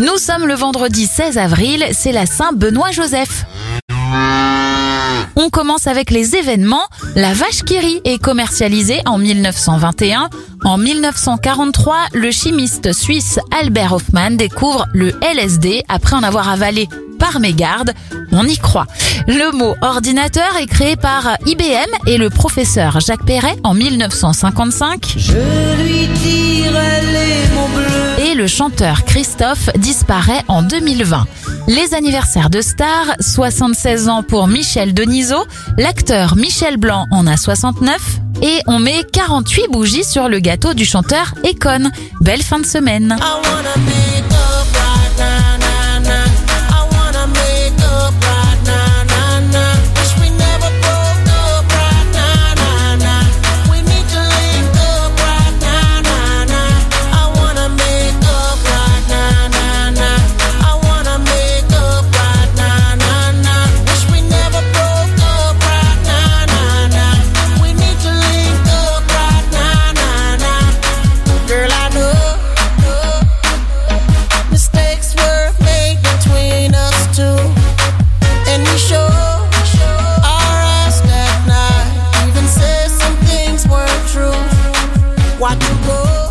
Nous sommes le vendredi 16 avril, c'est la Saint-Benoît-Joseph. On commence avec les événements. La vache qui rit est commercialisée en 1921. En 1943, le chimiste suisse Albert Hoffmann découvre le LSD après en avoir avalé par mégarde. On y croit. Le mot ordinateur est créé par IBM et le professeur Jacques Perret en 1955. Je lui dirai les mots bleus. Et le chanteur Christophe disparaît en 2020. Les anniversaires de stars, 76 ans pour Michel Denisot, l'acteur Michel Blanc en a 69 et on met 48 bougies sur le gâteau du chanteur Econ. Belle fin de semaine. what you go.